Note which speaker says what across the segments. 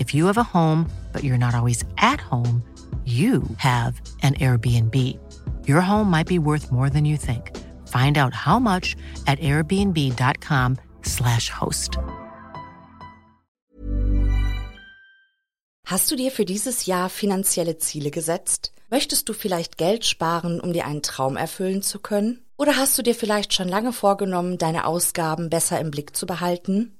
Speaker 1: If you have a home, but you're not always at home, you have an Airbnb. Your home might be worth more than you think. Find out how much at airbnb.com/slash host.
Speaker 2: Hast du dir für dieses Jahr finanzielle Ziele gesetzt? Möchtest du vielleicht Geld sparen, um dir einen Traum erfüllen zu können? Oder hast du dir vielleicht schon lange vorgenommen, deine Ausgaben besser im Blick zu behalten?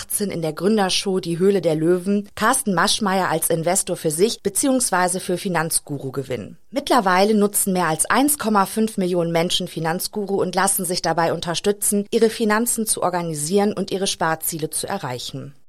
Speaker 2: 2018 in der Gründershow Die Höhle der Löwen Carsten Maschmeyer als Investor für sich bzw. für Finanzguru gewinnen. Mittlerweile nutzen mehr als 1,5 Millionen Menschen Finanzguru und lassen sich dabei unterstützen, ihre Finanzen zu organisieren und ihre Sparziele zu erreichen.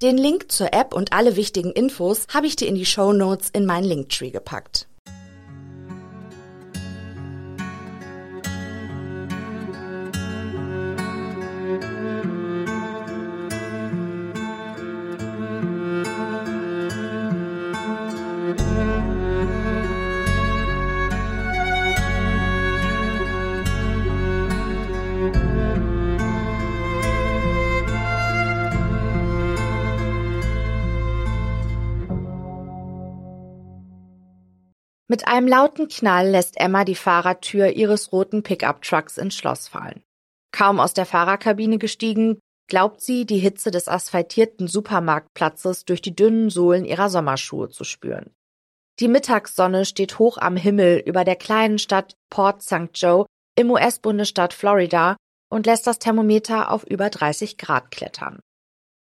Speaker 2: Den Link zur App und alle wichtigen Infos habe ich dir in die Show Notes in meinen Linktree gepackt. Mit einem lauten Knall lässt Emma die Fahrertür ihres roten Pickup-Trucks ins Schloss fallen. Kaum aus der Fahrerkabine gestiegen, glaubt sie, die Hitze des asphaltierten Supermarktplatzes durch die dünnen Sohlen ihrer Sommerschuhe zu spüren. Die Mittagssonne steht hoch am Himmel über der kleinen Stadt Port St. Joe im US-Bundesstaat Florida und lässt das Thermometer auf über 30 Grad klettern.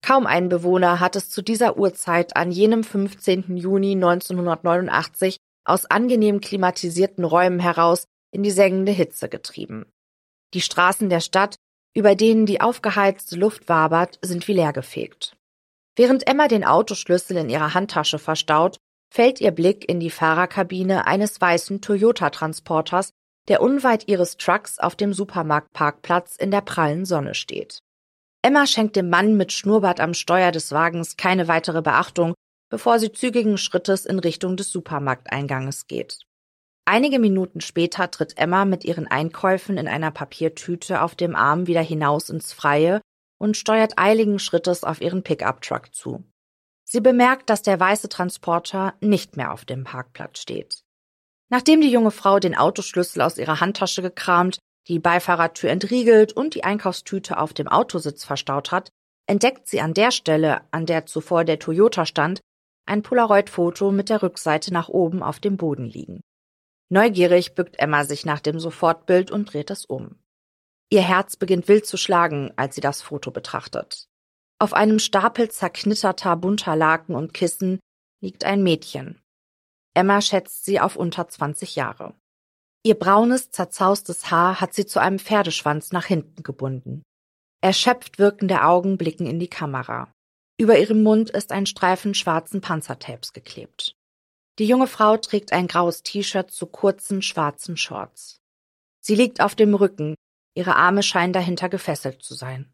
Speaker 2: Kaum ein Bewohner hat es zu dieser Uhrzeit an jenem 15. Juni 1989 aus angenehm klimatisierten Räumen heraus in die sengende Hitze getrieben. Die Straßen der Stadt, über denen die aufgeheizte Luft wabert, sind wie leergefegt. Während Emma den Autoschlüssel in ihrer Handtasche verstaut, fällt ihr Blick in die Fahrerkabine eines weißen Toyota-Transporters, der unweit ihres Trucks auf dem Supermarktparkplatz in der prallen Sonne steht. Emma schenkt dem Mann mit Schnurrbart am Steuer des Wagens keine weitere Beachtung bevor sie zügigen Schrittes in Richtung des Supermarkteinganges geht. Einige Minuten später tritt Emma mit ihren Einkäufen in einer Papiertüte auf dem Arm wieder hinaus ins Freie und steuert eiligen Schrittes auf ihren Pickup-Truck zu. Sie bemerkt, dass der weiße Transporter nicht mehr auf dem Parkplatz steht. Nachdem die junge Frau den Autoschlüssel aus ihrer Handtasche gekramt, die Beifahrertür entriegelt und die Einkaufstüte auf dem Autositz verstaut hat, entdeckt sie an der Stelle, an der zuvor der Toyota stand, ein Polaroid-Foto mit der Rückseite nach oben auf dem Boden liegen. Neugierig bückt Emma sich nach dem Sofortbild und dreht es um. Ihr Herz beginnt wild zu schlagen, als sie das Foto betrachtet. Auf einem Stapel zerknitterter bunter Laken und Kissen liegt ein Mädchen. Emma schätzt sie auf unter 20 Jahre. Ihr braunes, zerzaustes Haar hat sie zu einem Pferdeschwanz nach hinten gebunden. Erschöpft wirkende Augen blicken in die Kamera. Über ihrem Mund ist ein Streifen schwarzen Panzertapes geklebt. Die junge Frau trägt ein graues T-Shirt zu kurzen schwarzen Shorts. Sie liegt auf dem Rücken, ihre Arme scheinen dahinter gefesselt zu sein.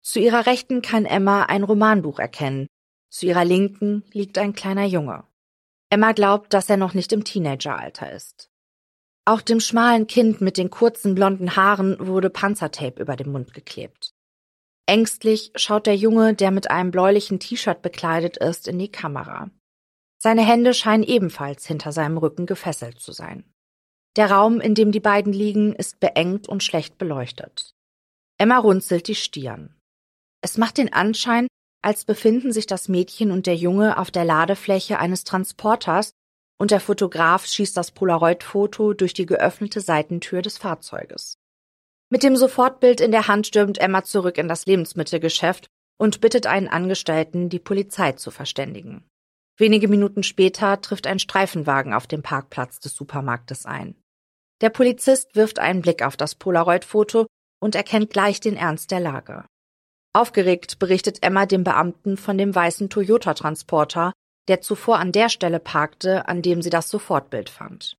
Speaker 2: Zu ihrer Rechten kann Emma ein Romanbuch erkennen, zu ihrer Linken liegt ein kleiner Junge. Emma glaubt, dass er noch nicht im Teenageralter ist. Auch dem schmalen Kind mit den kurzen blonden Haaren wurde Panzertape über den Mund geklebt. Ängstlich schaut der Junge, der mit einem bläulichen T-Shirt bekleidet ist, in die Kamera. Seine Hände scheinen ebenfalls hinter seinem Rücken gefesselt zu sein. Der Raum, in dem die beiden liegen, ist beengt und schlecht beleuchtet. Emma runzelt die Stirn. Es macht den Anschein, als befinden sich das Mädchen und der Junge auf der Ladefläche eines Transporters und der Fotograf schießt das Polaroid-Foto durch die geöffnete Seitentür des Fahrzeuges. Mit dem Sofortbild in der Hand stürmt Emma zurück in das Lebensmittelgeschäft und bittet einen Angestellten, die Polizei zu verständigen. Wenige Minuten später trifft ein Streifenwagen auf dem Parkplatz des Supermarktes ein. Der Polizist wirft einen Blick auf das Polaroid-Foto und erkennt gleich den Ernst der Lage. Aufgeregt berichtet Emma dem Beamten von dem weißen Toyota-Transporter, der zuvor an der Stelle parkte, an dem sie das Sofortbild fand.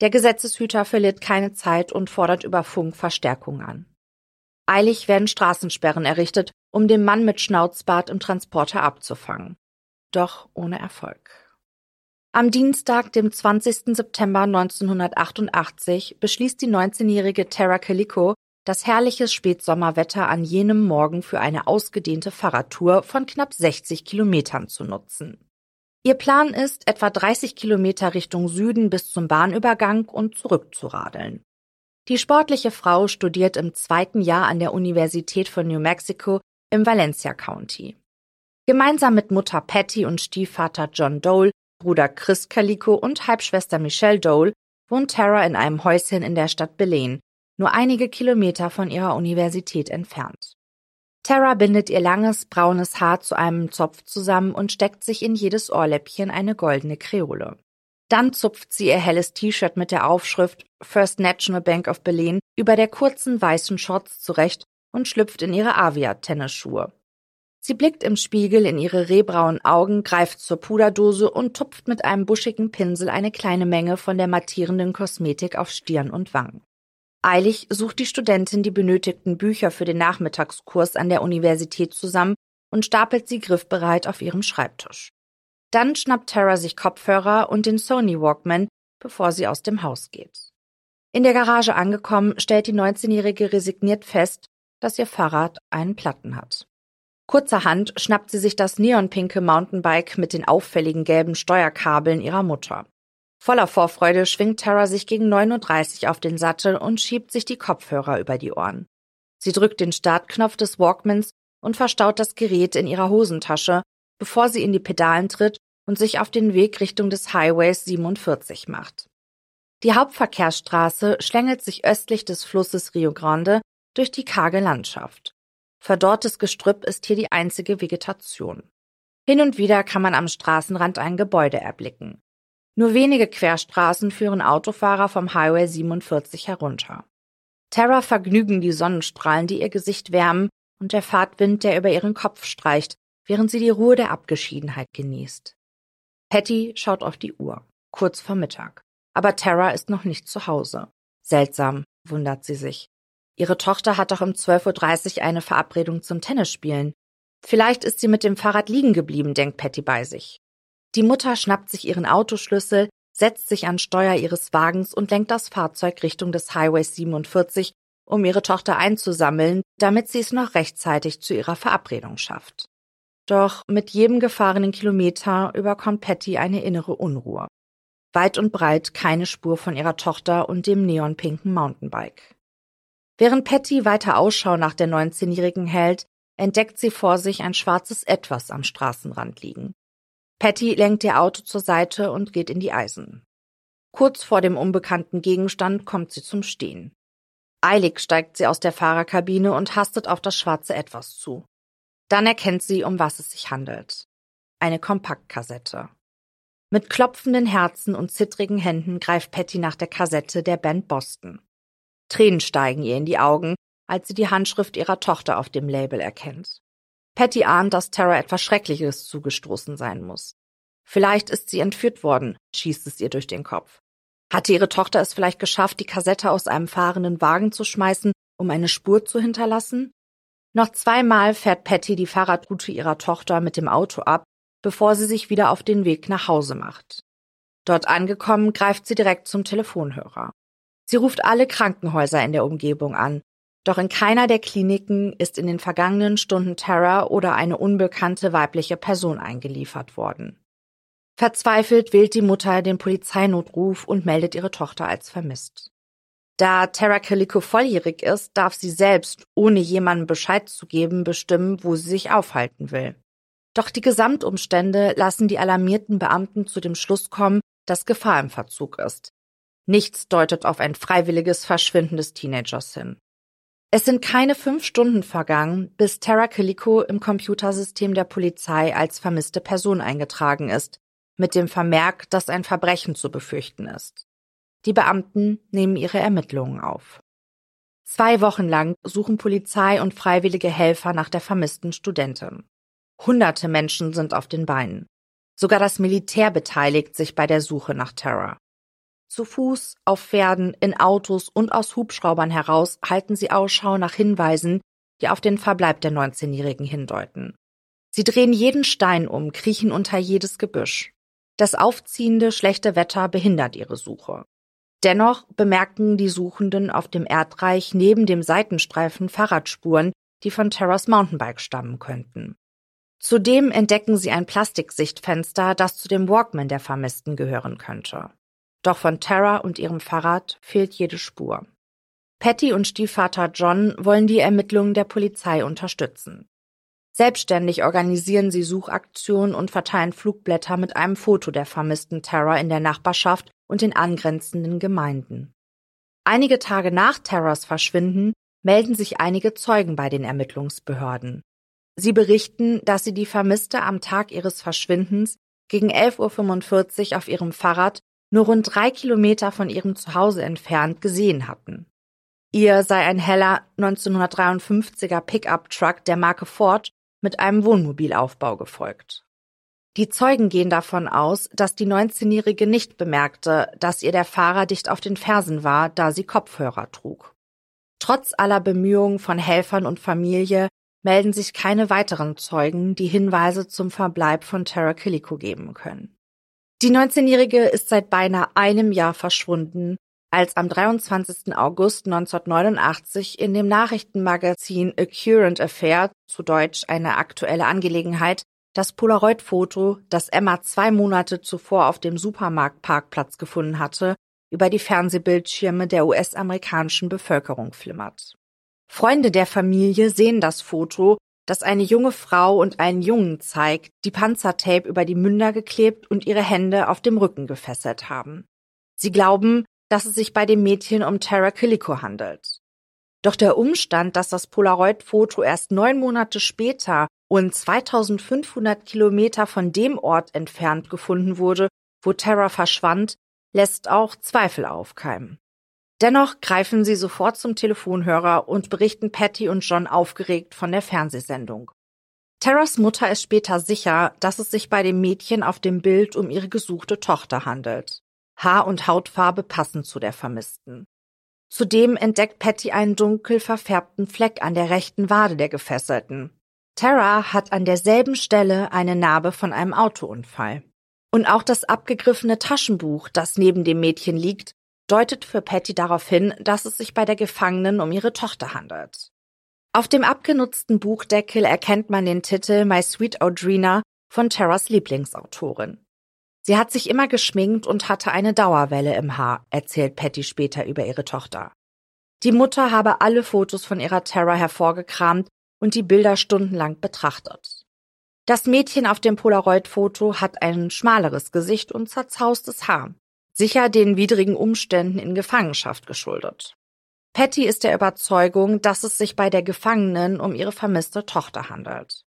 Speaker 2: Der Gesetzeshüter verliert keine Zeit und fordert über Funk Verstärkung an. Eilig werden Straßensperren errichtet, um den Mann mit Schnauzbart im Transporter abzufangen doch ohne Erfolg. Am Dienstag, dem 20. September 1988, beschließt die 19-jährige Tara Calico, das herrliche Spätsommerwetter an jenem Morgen für eine ausgedehnte Fahrradtour von knapp 60 Kilometern zu nutzen. Ihr Plan ist, etwa 30 Kilometer Richtung Süden bis zum Bahnübergang und zurückzuradeln. Die sportliche Frau studiert im zweiten Jahr an der Universität von New Mexico im Valencia County. Gemeinsam mit Mutter Patty und Stiefvater John Dole, Bruder Chris Calico und Halbschwester Michelle Dole wohnt Tara in einem Häuschen in der Stadt Belen, nur einige Kilometer von ihrer Universität entfernt. Tara bindet ihr langes, braunes Haar zu einem Zopf zusammen und steckt sich in jedes Ohrläppchen eine goldene Kreole. Dann zupft sie ihr helles T-Shirt mit der Aufschrift First National Bank of Belen über der kurzen weißen Shorts zurecht und schlüpft in ihre Avia-Tennisschuhe. Sie blickt im Spiegel in ihre rehbraunen Augen, greift zur Puderdose und tupft mit einem buschigen Pinsel eine kleine Menge von der mattierenden Kosmetik auf Stirn und Wangen. Eilig sucht die Studentin die benötigten Bücher für den Nachmittagskurs an der Universität zusammen und stapelt sie griffbereit auf ihrem Schreibtisch. Dann schnappt Tara sich Kopfhörer und den Sony Walkman, bevor sie aus dem Haus geht. In der Garage angekommen, stellt die 19-Jährige resigniert fest, dass ihr Fahrrad einen Platten hat. Kurzerhand schnappt sie sich das neonpinke Mountainbike mit den auffälligen gelben Steuerkabeln ihrer Mutter. Voller Vorfreude schwingt Tara sich gegen 9.30 Uhr auf den Sattel und schiebt sich die Kopfhörer über die Ohren. Sie drückt den Startknopf des Walkmans und verstaut das Gerät in ihrer Hosentasche, bevor sie in die Pedalen tritt und sich auf den Weg Richtung des Highways 47 macht. Die Hauptverkehrsstraße schlängelt sich östlich des Flusses Rio Grande durch die karge Landschaft. Verdorrtes Gestrüpp ist hier die einzige Vegetation. Hin und wieder kann man am Straßenrand ein Gebäude erblicken. Nur wenige Querstraßen führen Autofahrer vom Highway 47 herunter. Terra vergnügen die Sonnenstrahlen, die ihr Gesicht wärmen, und der Fahrtwind, der über ihren Kopf streicht, während sie die Ruhe der Abgeschiedenheit genießt. Patty schaut auf die Uhr, kurz vor Mittag. Aber Terra ist noch nicht zu Hause. Seltsam, wundert sie sich. Ihre Tochter hat doch um 12.30 Uhr eine Verabredung zum Tennisspielen. Vielleicht ist sie mit dem Fahrrad liegen geblieben, denkt Patty bei sich. Die Mutter schnappt sich ihren Autoschlüssel, setzt sich an Steuer ihres Wagens und lenkt das Fahrzeug Richtung des Highways 47, um ihre Tochter einzusammeln, damit sie es noch rechtzeitig zu ihrer Verabredung schafft. Doch mit jedem gefahrenen Kilometer überkommt Patty eine innere Unruhe. Weit und breit keine Spur von ihrer Tochter und dem neonpinken Mountainbike. Während Patty weiter Ausschau nach der 19-Jährigen hält, entdeckt sie vor sich ein schwarzes Etwas am Straßenrand liegen. Patty lenkt ihr Auto zur Seite und geht in die Eisen. Kurz vor dem unbekannten Gegenstand kommt sie zum Stehen. Eilig steigt sie aus der Fahrerkabine und hastet auf das schwarze Etwas zu. Dann erkennt sie, um was es sich handelt. Eine Kompaktkassette. Mit klopfenden Herzen und zittrigen Händen greift Patty nach der Kassette der Band Boston. Tränen steigen ihr in die Augen, als sie die Handschrift ihrer Tochter auf dem Label erkennt. Patty ahnt, dass Tara etwas Schreckliches zugestoßen sein muss. Vielleicht ist sie entführt worden, schießt es ihr durch den Kopf. Hatte ihre Tochter es vielleicht geschafft, die Kassette aus einem fahrenden Wagen zu schmeißen, um eine Spur zu hinterlassen? Noch zweimal fährt Patty die Fahrradroute ihrer Tochter mit dem Auto ab, bevor sie sich wieder auf den Weg nach Hause macht. Dort angekommen, greift sie direkt zum Telefonhörer. Sie ruft alle Krankenhäuser in der Umgebung an, doch in keiner der Kliniken ist in den vergangenen Stunden Terror oder eine unbekannte weibliche Person eingeliefert worden. Verzweifelt wählt die Mutter den Polizeinotruf und meldet ihre Tochter als vermisst. Da Tara Calico volljährig ist, darf sie selbst, ohne jemandem Bescheid zu geben, bestimmen, wo sie sich aufhalten will. Doch die Gesamtumstände lassen die alarmierten Beamten zu dem Schluss kommen, dass Gefahr im Verzug ist. Nichts deutet auf ein freiwilliges Verschwinden des Teenagers hin. Es sind keine fünf Stunden vergangen, bis Tara Calico im Computersystem der Polizei als vermisste Person eingetragen ist, mit dem Vermerk, dass ein Verbrechen zu befürchten ist. Die Beamten nehmen ihre Ermittlungen auf. Zwei Wochen lang suchen Polizei und freiwillige Helfer nach der vermissten Studentin. Hunderte Menschen sind auf den Beinen. Sogar das Militär beteiligt sich bei der Suche nach Tara. Zu Fuß, auf Pferden, in Autos und aus Hubschraubern heraus halten sie Ausschau nach Hinweisen, die auf den Verbleib der 19-Jährigen hindeuten. Sie drehen jeden Stein um, kriechen unter jedes Gebüsch. Das aufziehende, schlechte Wetter behindert ihre Suche. Dennoch bemerken die Suchenden auf dem Erdreich neben dem Seitenstreifen Fahrradspuren, die von Terras Mountainbike stammen könnten. Zudem entdecken sie ein Plastiksichtfenster, das zu dem Walkman der Vermissten gehören könnte. Doch von Tara und ihrem Fahrrad fehlt jede Spur. Patty und Stiefvater John wollen die Ermittlungen der Polizei unterstützen. Selbstständig organisieren sie Suchaktionen und verteilen Flugblätter mit einem Foto der vermissten Tara in der Nachbarschaft und den angrenzenden Gemeinden. Einige Tage nach Terras Verschwinden melden sich einige Zeugen bei den Ermittlungsbehörden. Sie berichten, dass sie die Vermisste am Tag ihres Verschwindens gegen 11.45 Uhr auf ihrem Fahrrad nur rund drei Kilometer von ihrem Zuhause entfernt gesehen hatten. Ihr sei ein heller 1953er Pickup-Truck der Marke Ford mit einem Wohnmobilaufbau gefolgt. Die Zeugen gehen davon aus, dass die 19-Jährige nicht bemerkte, dass ihr der Fahrer dicht auf den Fersen war, da sie Kopfhörer trug. Trotz aller Bemühungen von Helfern und Familie melden sich keine weiteren Zeugen, die Hinweise zum Verbleib von Tara Killico geben können. Die 19-Jährige ist seit beinahe einem Jahr verschwunden, als am 23. August 1989 in dem Nachrichtenmagazin A Current Affair, zu Deutsch eine aktuelle Angelegenheit, das Polaroid-Foto, das Emma zwei Monate zuvor auf dem Supermarktparkplatz gefunden hatte, über die Fernsehbildschirme der US-amerikanischen Bevölkerung flimmert. Freunde der Familie sehen das Foto das eine junge Frau und einen Jungen zeigt, die Panzertape über die Münder geklebt und ihre Hände auf dem Rücken gefesselt haben. Sie glauben, dass es sich bei dem Mädchen um Tara Killico handelt. Doch der Umstand, dass das Polaroid-Foto erst neun Monate später und 2500 Kilometer von dem Ort entfernt gefunden wurde, wo Tara verschwand, lässt auch Zweifel aufkeimen. Dennoch greifen sie sofort zum Telefonhörer und berichten Patty und John aufgeregt von der Fernsehsendung. Terras Mutter ist später sicher, dass es sich bei dem Mädchen auf dem Bild um ihre gesuchte Tochter handelt. Haar- und Hautfarbe passen zu der Vermissten. Zudem entdeckt Patty einen dunkel verfärbten Fleck an der rechten Wade der Gefesselten. Tara hat an derselben Stelle eine Narbe von einem Autounfall. Und auch das abgegriffene Taschenbuch, das neben dem Mädchen liegt, deutet für Patty darauf hin, dass es sich bei der Gefangenen um ihre Tochter handelt. Auf dem abgenutzten Buchdeckel erkennt man den Titel My Sweet Audrina von Terras Lieblingsautorin. Sie hat sich immer geschminkt und hatte eine Dauerwelle im Haar, erzählt Patty später über ihre Tochter. Die Mutter habe alle Fotos von ihrer Terra hervorgekramt und die Bilder stundenlang betrachtet. Das Mädchen auf dem Polaroid-Foto hat ein schmaleres Gesicht und zerzaustes Haar, sicher den widrigen Umständen in Gefangenschaft geschuldet. Patty ist der Überzeugung, dass es sich bei der Gefangenen um ihre vermisste Tochter handelt.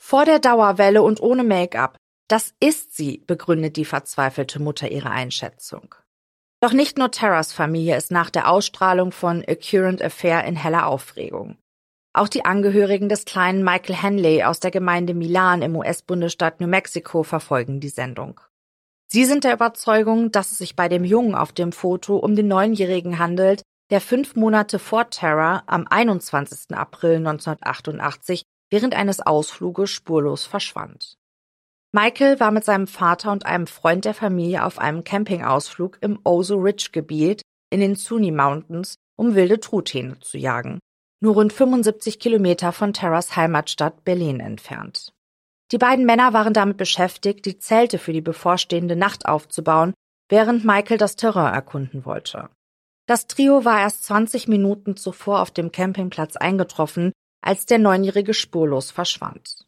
Speaker 2: Vor der Dauerwelle und ohne Make-up das ist sie, begründet die verzweifelte Mutter ihre Einschätzung. Doch nicht nur Terras Familie ist nach der Ausstrahlung von A Current Affair in heller Aufregung. Auch die Angehörigen des kleinen Michael Henley aus der Gemeinde Milan im US-Bundesstaat New Mexico verfolgen die Sendung. Sie sind der Überzeugung, dass es sich bei dem Jungen auf dem Foto um den Neunjährigen handelt, der fünf Monate vor Terra am 21. April 1988 während eines Ausfluges spurlos verschwand. Michael war mit seinem Vater und einem Freund der Familie auf einem Campingausflug im Oso Ridge Gebiet in den Zuni Mountains, um wilde Truthähne zu jagen, nur rund 75 Kilometer von Terras Heimatstadt Berlin entfernt. Die beiden Männer waren damit beschäftigt, die Zelte für die bevorstehende Nacht aufzubauen, während Michael das Terrain erkunden wollte. Das Trio war erst 20 Minuten zuvor auf dem Campingplatz eingetroffen, als der Neunjährige spurlos verschwand.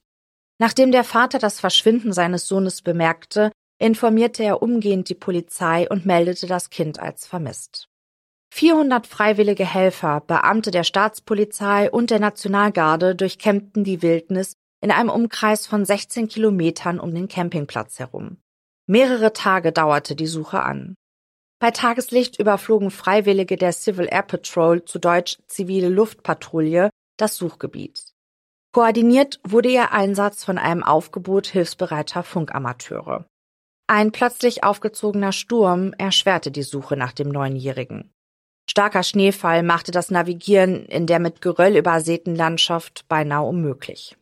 Speaker 2: Nachdem der Vater das Verschwinden seines Sohnes bemerkte, informierte er umgehend die Polizei und meldete das Kind als vermisst. 400 freiwillige Helfer, Beamte der Staatspolizei und der Nationalgarde durchkämmten die Wildnis in einem Umkreis von 16 Kilometern um den Campingplatz herum. Mehrere Tage dauerte die Suche an. Bei Tageslicht überflogen Freiwillige der Civil Air Patrol, zu Deutsch zivile Luftpatrouille, das Suchgebiet. Koordiniert wurde ihr Einsatz von einem Aufgebot hilfsbereiter Funkamateure. Ein plötzlich aufgezogener Sturm erschwerte die Suche nach dem Neunjährigen. Starker Schneefall machte das Navigieren in der mit Geröll übersäten Landschaft beinahe unmöglich.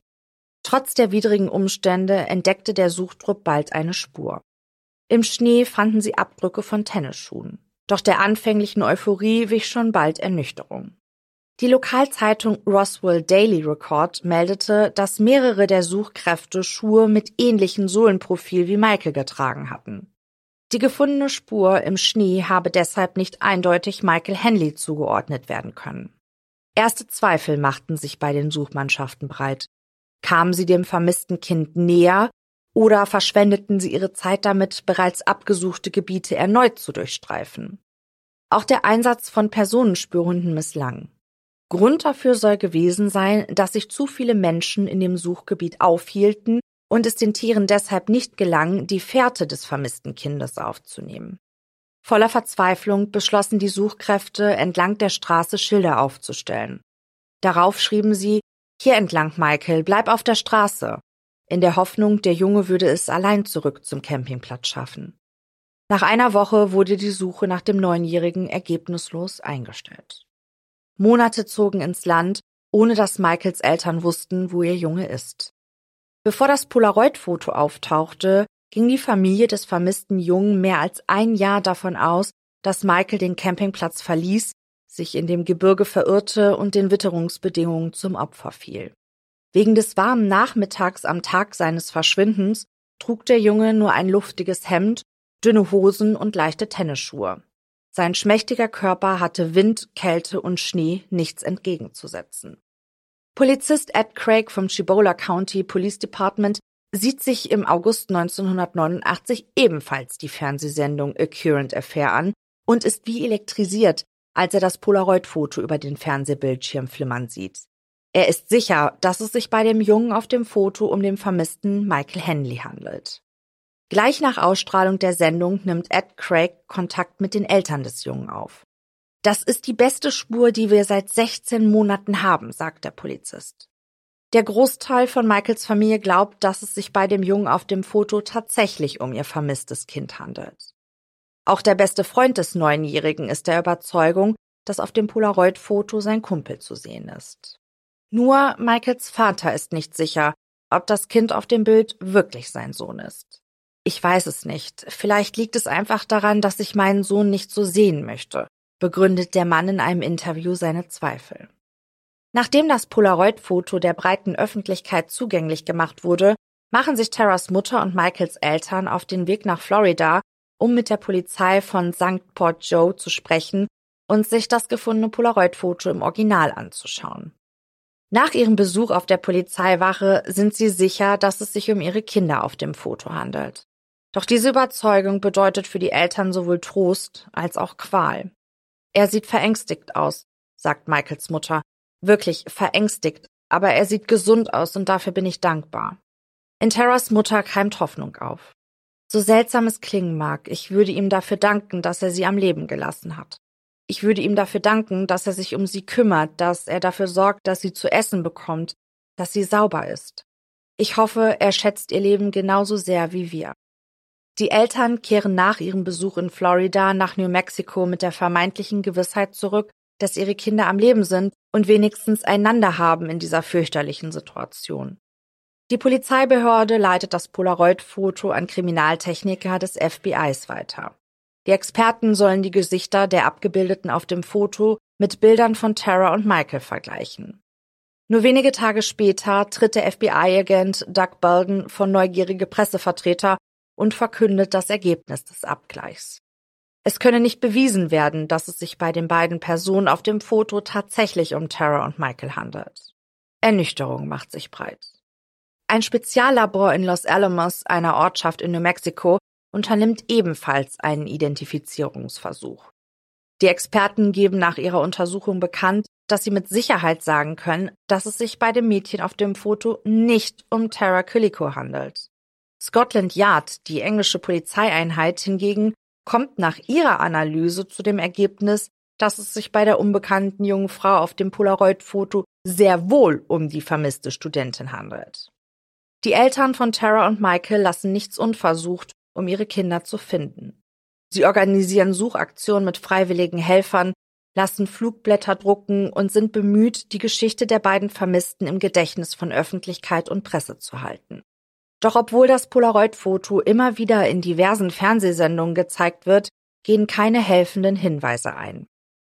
Speaker 2: Trotz der widrigen Umstände entdeckte der Suchtrupp bald eine Spur. Im Schnee fanden sie Abdrücke von Tennisschuhen. Doch der anfänglichen Euphorie wich schon bald Ernüchterung. Die Lokalzeitung Roswell Daily Record meldete, dass mehrere der Suchkräfte Schuhe mit ähnlichem Sohlenprofil wie Michael getragen hatten. Die gefundene Spur im Schnee habe deshalb nicht eindeutig Michael Henley zugeordnet werden können. Erste Zweifel machten sich bei den Suchmannschaften breit. Kamen sie dem vermissten Kind näher oder verschwendeten sie ihre Zeit damit, bereits abgesuchte Gebiete erneut zu durchstreifen? Auch der Einsatz von Personenspürhunden misslang. Grund dafür soll gewesen sein, dass sich zu viele Menschen in dem Suchgebiet aufhielten und es den Tieren deshalb nicht gelang, die Fährte des vermissten Kindes aufzunehmen. Voller Verzweiflung beschlossen die Suchkräfte, entlang der Straße Schilder aufzustellen. Darauf schrieben sie Hier entlang, Michael, bleib auf der Straße, in der Hoffnung, der Junge würde es allein zurück zum Campingplatz schaffen. Nach einer Woche wurde die Suche nach dem Neunjährigen ergebnislos eingestellt. Monate zogen ins Land, ohne dass Michaels Eltern wussten, wo ihr Junge ist. Bevor das Polaroid-Foto auftauchte, ging die Familie des vermissten Jungen mehr als ein Jahr davon aus, dass Michael den Campingplatz verließ, sich in dem Gebirge verirrte und den Witterungsbedingungen zum Opfer fiel. Wegen des warmen Nachmittags am Tag seines Verschwindens trug der Junge nur ein luftiges Hemd, dünne Hosen und leichte Tennisschuhe. Sein schmächtiger Körper hatte Wind, Kälte und Schnee nichts entgegenzusetzen. Polizist Ed Craig vom Cibola County Police Department sieht sich im August 1989 ebenfalls die Fernsehsendung A Current Affair an und ist wie elektrisiert, als er das Polaroid-Foto über den Fernsehbildschirm flimmern sieht. Er ist sicher, dass es sich bei dem Jungen auf dem Foto um den vermissten Michael Henley handelt. Gleich nach Ausstrahlung der Sendung nimmt Ed Craig Kontakt mit den Eltern des Jungen auf. Das ist die beste Spur, die wir seit 16 Monaten haben, sagt der Polizist. Der Großteil von Michaels Familie glaubt, dass es sich bei dem Jungen auf dem Foto tatsächlich um ihr vermisstes Kind handelt. Auch der beste Freund des Neunjährigen ist der Überzeugung, dass auf dem Polaroid-Foto sein Kumpel zu sehen ist. Nur Michaels Vater ist nicht sicher, ob das Kind auf dem Bild wirklich sein Sohn ist. Ich weiß es nicht. Vielleicht liegt es einfach daran, dass ich meinen Sohn nicht so sehen möchte, begründet der Mann in einem Interview seine Zweifel. Nachdem das Polaroid-Foto der breiten Öffentlichkeit zugänglich gemacht wurde, machen sich Terras Mutter und Michaels Eltern auf den Weg nach Florida, um mit der Polizei von St. Port Joe zu sprechen und sich das gefundene Polaroid-Foto im Original anzuschauen. Nach ihrem Besuch auf der Polizeiwache sind sie sicher, dass es sich um ihre Kinder auf dem Foto handelt. Doch diese Überzeugung bedeutet für die Eltern sowohl Trost als auch Qual. Er sieht verängstigt aus, sagt Michaels Mutter. Wirklich verängstigt, aber er sieht gesund aus und dafür bin ich dankbar. In Terras Mutter keimt Hoffnung auf. So seltsam es klingen mag, ich würde ihm dafür danken, dass er sie am Leben gelassen hat. Ich würde ihm dafür danken, dass er sich um sie kümmert, dass er dafür sorgt, dass sie zu essen bekommt, dass sie sauber ist. Ich hoffe, er schätzt ihr Leben genauso sehr wie wir. Die Eltern kehren nach ihrem Besuch in Florida nach New Mexico mit der vermeintlichen Gewissheit zurück, dass ihre Kinder am Leben sind und wenigstens einander haben in dieser fürchterlichen Situation. Die Polizeibehörde leitet das Polaroid-Foto an Kriminaltechniker des FBIs weiter. Die Experten sollen die Gesichter der Abgebildeten auf dem Foto mit Bildern von Tara und Michael vergleichen. Nur wenige Tage später tritt der FBI-Agent Doug Belden von neugierige Pressevertreter und verkündet das Ergebnis des Abgleichs. Es könne nicht bewiesen werden, dass es sich bei den beiden Personen auf dem Foto tatsächlich um Tara und Michael handelt. Ernüchterung macht sich breit. Ein Speziallabor in Los Alamos, einer Ortschaft in New Mexico, unternimmt ebenfalls einen Identifizierungsversuch. Die Experten geben nach ihrer Untersuchung bekannt, dass sie mit Sicherheit sagen können, dass es sich bei dem Mädchen auf dem Foto nicht um Tara Killico handelt. Scotland Yard, die englische Polizeieinheit hingegen, kommt nach ihrer Analyse zu dem Ergebnis, dass es sich bei der unbekannten jungen Frau auf dem Polaroid-Foto sehr wohl um die vermisste Studentin handelt. Die Eltern von Tara und Michael lassen nichts unversucht, um ihre Kinder zu finden. Sie organisieren Suchaktionen mit freiwilligen Helfern, lassen Flugblätter drucken und sind bemüht, die Geschichte der beiden Vermissten im Gedächtnis von Öffentlichkeit und Presse zu halten. Doch obwohl das Polaroid-Foto immer wieder in diversen Fernsehsendungen gezeigt wird, gehen keine helfenden Hinweise ein.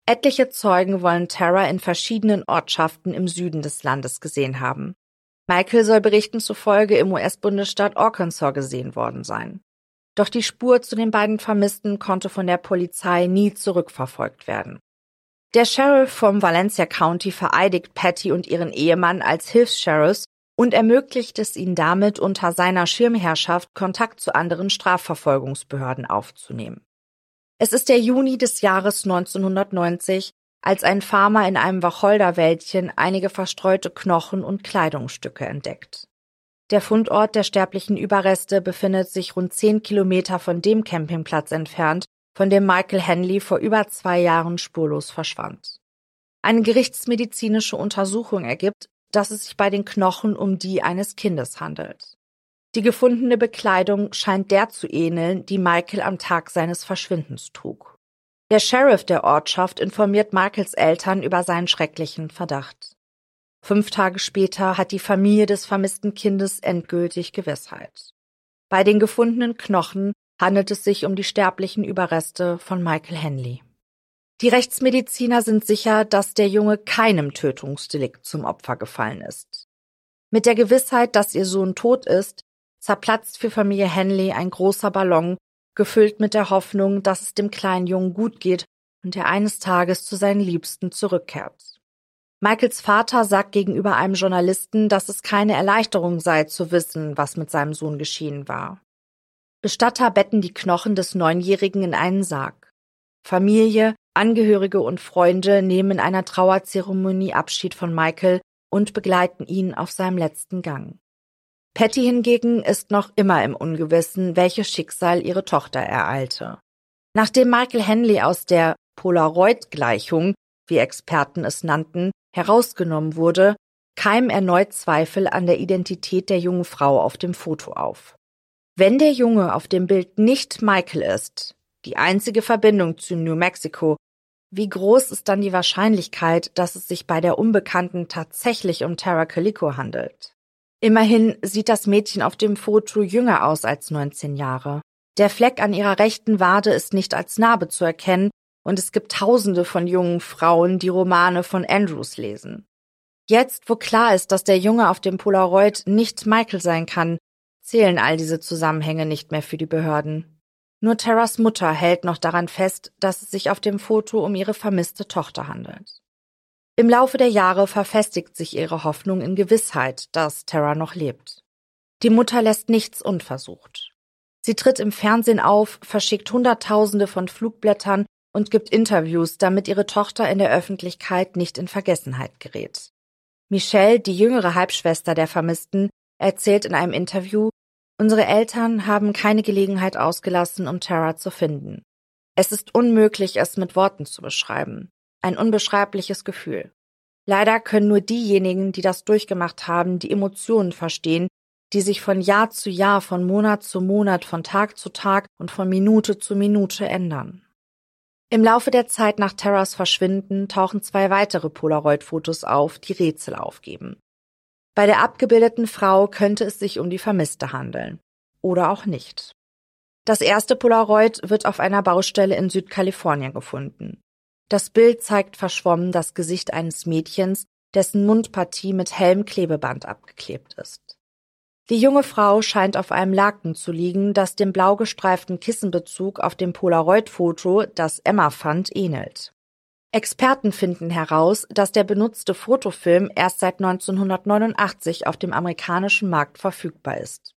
Speaker 2: Etliche Zeugen wollen Tara in verschiedenen Ortschaften im Süden des Landes gesehen haben. Michael soll Berichten zufolge im US-Bundesstaat Arkansas gesehen worden sein. Doch die Spur zu den beiden Vermissten konnte von der Polizei nie zurückverfolgt werden. Der Sheriff vom Valencia County vereidigt Patty und ihren Ehemann als Hilfs-Sheriffs und ermöglicht es ihnen damit, unter seiner Schirmherrschaft Kontakt zu anderen Strafverfolgungsbehörden aufzunehmen. Es ist der Juni des Jahres 1990, als ein Farmer in einem Wacholderwäldchen einige verstreute Knochen und Kleidungsstücke entdeckt. Der Fundort der sterblichen Überreste befindet sich rund zehn Kilometer von dem Campingplatz entfernt, von dem Michael Henley vor über zwei Jahren spurlos verschwand. Eine gerichtsmedizinische Untersuchung ergibt, dass es sich bei den Knochen um die eines Kindes handelt. Die gefundene Bekleidung scheint der zu ähneln, die Michael am Tag seines Verschwindens trug. Der Sheriff der Ortschaft informiert Michaels Eltern über seinen schrecklichen Verdacht. Fünf Tage später hat die Familie des vermissten Kindes endgültig Gewissheit. Bei den gefundenen Knochen handelt es sich um die sterblichen Überreste von Michael Henley. Die Rechtsmediziner sind sicher, dass der Junge keinem Tötungsdelikt zum Opfer gefallen ist. Mit der Gewissheit, dass ihr Sohn tot ist, zerplatzt für Familie Henley ein großer Ballon, gefüllt mit der Hoffnung, dass es dem kleinen Jungen gut geht und er eines Tages zu seinen Liebsten zurückkehrt. Michaels Vater sagt gegenüber einem Journalisten, dass es keine Erleichterung sei, zu wissen, was mit seinem Sohn geschehen war. Bestatter betten die Knochen des Neunjährigen in einen Sarg. Familie, Angehörige und Freunde nehmen in einer Trauerzeremonie Abschied von Michael und begleiten ihn auf seinem letzten Gang. Patty hingegen ist noch immer im Ungewissen, welches Schicksal ihre Tochter ereilte. Nachdem Michael Henley aus der Polaroid-Gleichung, wie Experten es nannten, herausgenommen wurde, keimen erneut Zweifel an der Identität der jungen Frau auf dem Foto auf. Wenn der Junge auf dem Bild nicht Michael ist, die einzige Verbindung zu New Mexico, wie groß ist dann die Wahrscheinlichkeit, dass es sich bei der Unbekannten tatsächlich um Tara Calico handelt? Immerhin sieht das Mädchen auf dem Foto jünger aus als 19 Jahre. Der Fleck an ihrer rechten Wade ist nicht als Narbe zu erkennen und es gibt tausende von jungen Frauen, die Romane von Andrews lesen. Jetzt, wo klar ist, dass der Junge auf dem Polaroid nicht Michael sein kann, zählen all diese Zusammenhänge nicht mehr für die Behörden. Nur Terras Mutter hält noch daran fest, dass es sich auf dem Foto um ihre vermisste Tochter handelt. Im Laufe der Jahre verfestigt sich ihre Hoffnung in Gewissheit, dass Terra noch lebt. Die Mutter lässt nichts unversucht. Sie tritt im Fernsehen auf, verschickt Hunderttausende von Flugblättern und gibt Interviews, damit ihre Tochter in der Öffentlichkeit nicht in Vergessenheit gerät. Michelle, die jüngere Halbschwester der Vermissten, erzählt in einem Interview, unsere Eltern haben keine Gelegenheit ausgelassen, um Tara zu finden. Es ist unmöglich, es mit Worten zu beschreiben ein unbeschreibliches Gefühl. Leider können nur diejenigen, die das durchgemacht haben, die Emotionen verstehen, die sich von Jahr zu Jahr, von Monat zu Monat, von Tag zu Tag und von Minute zu Minute ändern. Im Laufe der Zeit nach Terras Verschwinden tauchen zwei weitere Polaroid-Fotos auf, die Rätsel aufgeben. Bei der abgebildeten Frau könnte es sich um die Vermisste handeln. Oder auch nicht. Das erste Polaroid wird auf einer Baustelle in Südkalifornien gefunden. Das Bild zeigt verschwommen das Gesicht eines Mädchens, dessen Mundpartie mit hellem Klebeband abgeklebt ist. Die junge Frau scheint auf einem Laken zu liegen, das dem blau gestreiften Kissenbezug auf dem Polaroid-Foto, das Emma fand, ähnelt. Experten finden heraus, dass der benutzte Fotofilm erst seit 1989 auf dem amerikanischen Markt verfügbar ist.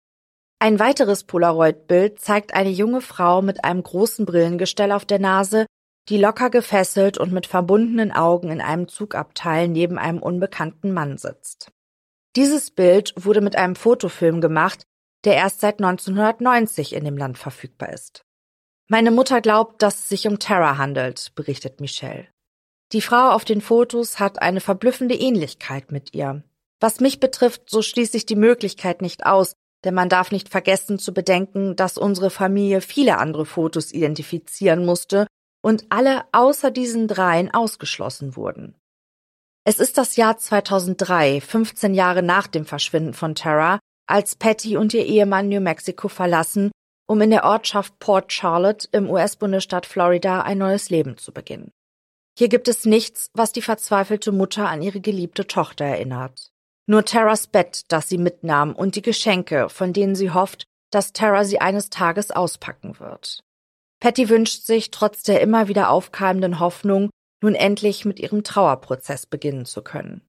Speaker 2: Ein weiteres Polaroid-Bild zeigt eine junge Frau mit einem großen Brillengestell auf der Nase, die locker gefesselt und mit verbundenen Augen in einem Zugabteil neben einem unbekannten Mann sitzt. Dieses Bild wurde mit einem Fotofilm gemacht, der erst seit 1990 in dem Land verfügbar ist. Meine Mutter glaubt, dass es sich um Tara handelt, berichtet Michelle. Die Frau auf den Fotos hat eine verblüffende Ähnlichkeit mit ihr. Was mich betrifft, so schließe ich die Möglichkeit nicht aus, denn man darf nicht vergessen zu bedenken, dass unsere Familie viele andere Fotos identifizieren musste und alle außer diesen dreien ausgeschlossen wurden. Es ist das Jahr 2003, 15 Jahre nach dem Verschwinden von Tara, als Patty und ihr Ehemann New Mexico verlassen, um in der Ortschaft Port Charlotte im US-Bundesstaat Florida ein neues Leben zu beginnen. Hier gibt es nichts, was die verzweifelte Mutter an ihre geliebte Tochter erinnert. Nur Taras Bett, das sie mitnahm, und die Geschenke, von denen sie hofft, dass Tara sie eines Tages auspacken wird. Patty wünscht sich, trotz der immer wieder aufkeimenden Hoffnung, nun endlich mit ihrem Trauerprozess beginnen zu können.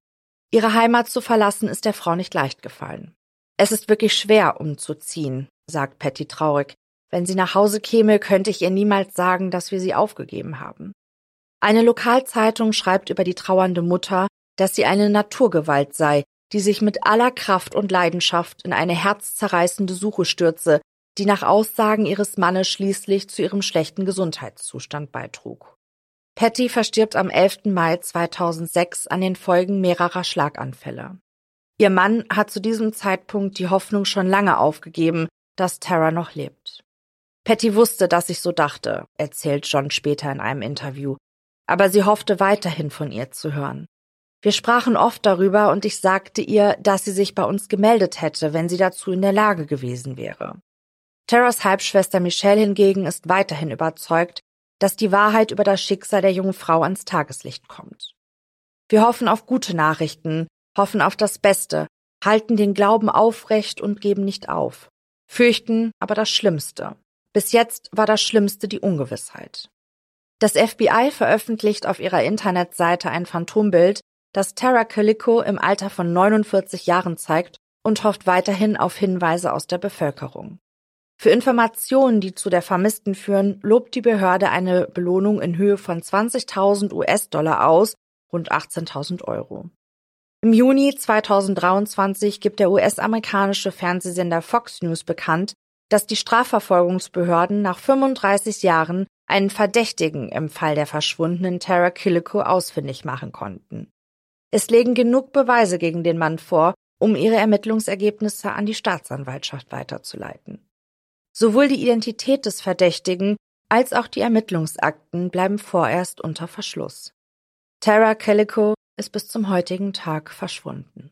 Speaker 2: Ihre Heimat zu verlassen ist der Frau nicht leicht gefallen. Es ist wirklich schwer, umzuziehen, sagt Patty traurig. Wenn sie nach Hause käme, könnte ich ihr niemals sagen, dass wir sie aufgegeben haben. Eine Lokalzeitung schreibt über die trauernde Mutter, dass sie eine Naturgewalt sei, die sich mit aller Kraft und Leidenschaft in eine herzzerreißende Suche stürze, die nach Aussagen ihres Mannes schließlich zu ihrem schlechten Gesundheitszustand beitrug. Patty verstirbt am 11. Mai 2006 an den Folgen mehrerer Schlaganfälle. Ihr Mann hat zu diesem Zeitpunkt die Hoffnung schon lange aufgegeben, dass Tara noch lebt. Patty wusste, dass ich so dachte, erzählt John später in einem Interview, aber sie hoffte weiterhin von ihr zu hören. Wir sprachen oft darüber und ich sagte ihr, dass sie sich bei uns gemeldet hätte, wenn sie dazu in der Lage gewesen wäre. Terras Halbschwester Michelle hingegen ist weiterhin überzeugt, dass die Wahrheit über das Schicksal der jungen Frau ans Tageslicht kommt. Wir hoffen auf gute Nachrichten, hoffen auf das Beste, halten den Glauben aufrecht und geben nicht auf, fürchten aber das Schlimmste. Bis jetzt war das Schlimmste die Ungewissheit. Das FBI veröffentlicht auf ihrer Internetseite ein Phantombild, das Tara Calico im Alter von 49 Jahren zeigt und hofft weiterhin auf Hinweise aus der Bevölkerung. Für Informationen, die zu der Vermissten führen, lobt die Behörde eine Belohnung in Höhe von 20.000 US-Dollar aus, rund 18.000 Euro. Im Juni 2023 gibt der US-amerikanische Fernsehsender Fox News bekannt, dass die Strafverfolgungsbehörden nach 35 Jahren einen Verdächtigen im Fall der verschwundenen Tara Killico ausfindig machen konnten. Es legen genug Beweise gegen den Mann vor, um ihre Ermittlungsergebnisse an die Staatsanwaltschaft weiterzuleiten. Sowohl die Identität des Verdächtigen als auch die Ermittlungsakten bleiben vorerst unter Verschluss. Tara Calico ist bis zum heutigen Tag verschwunden.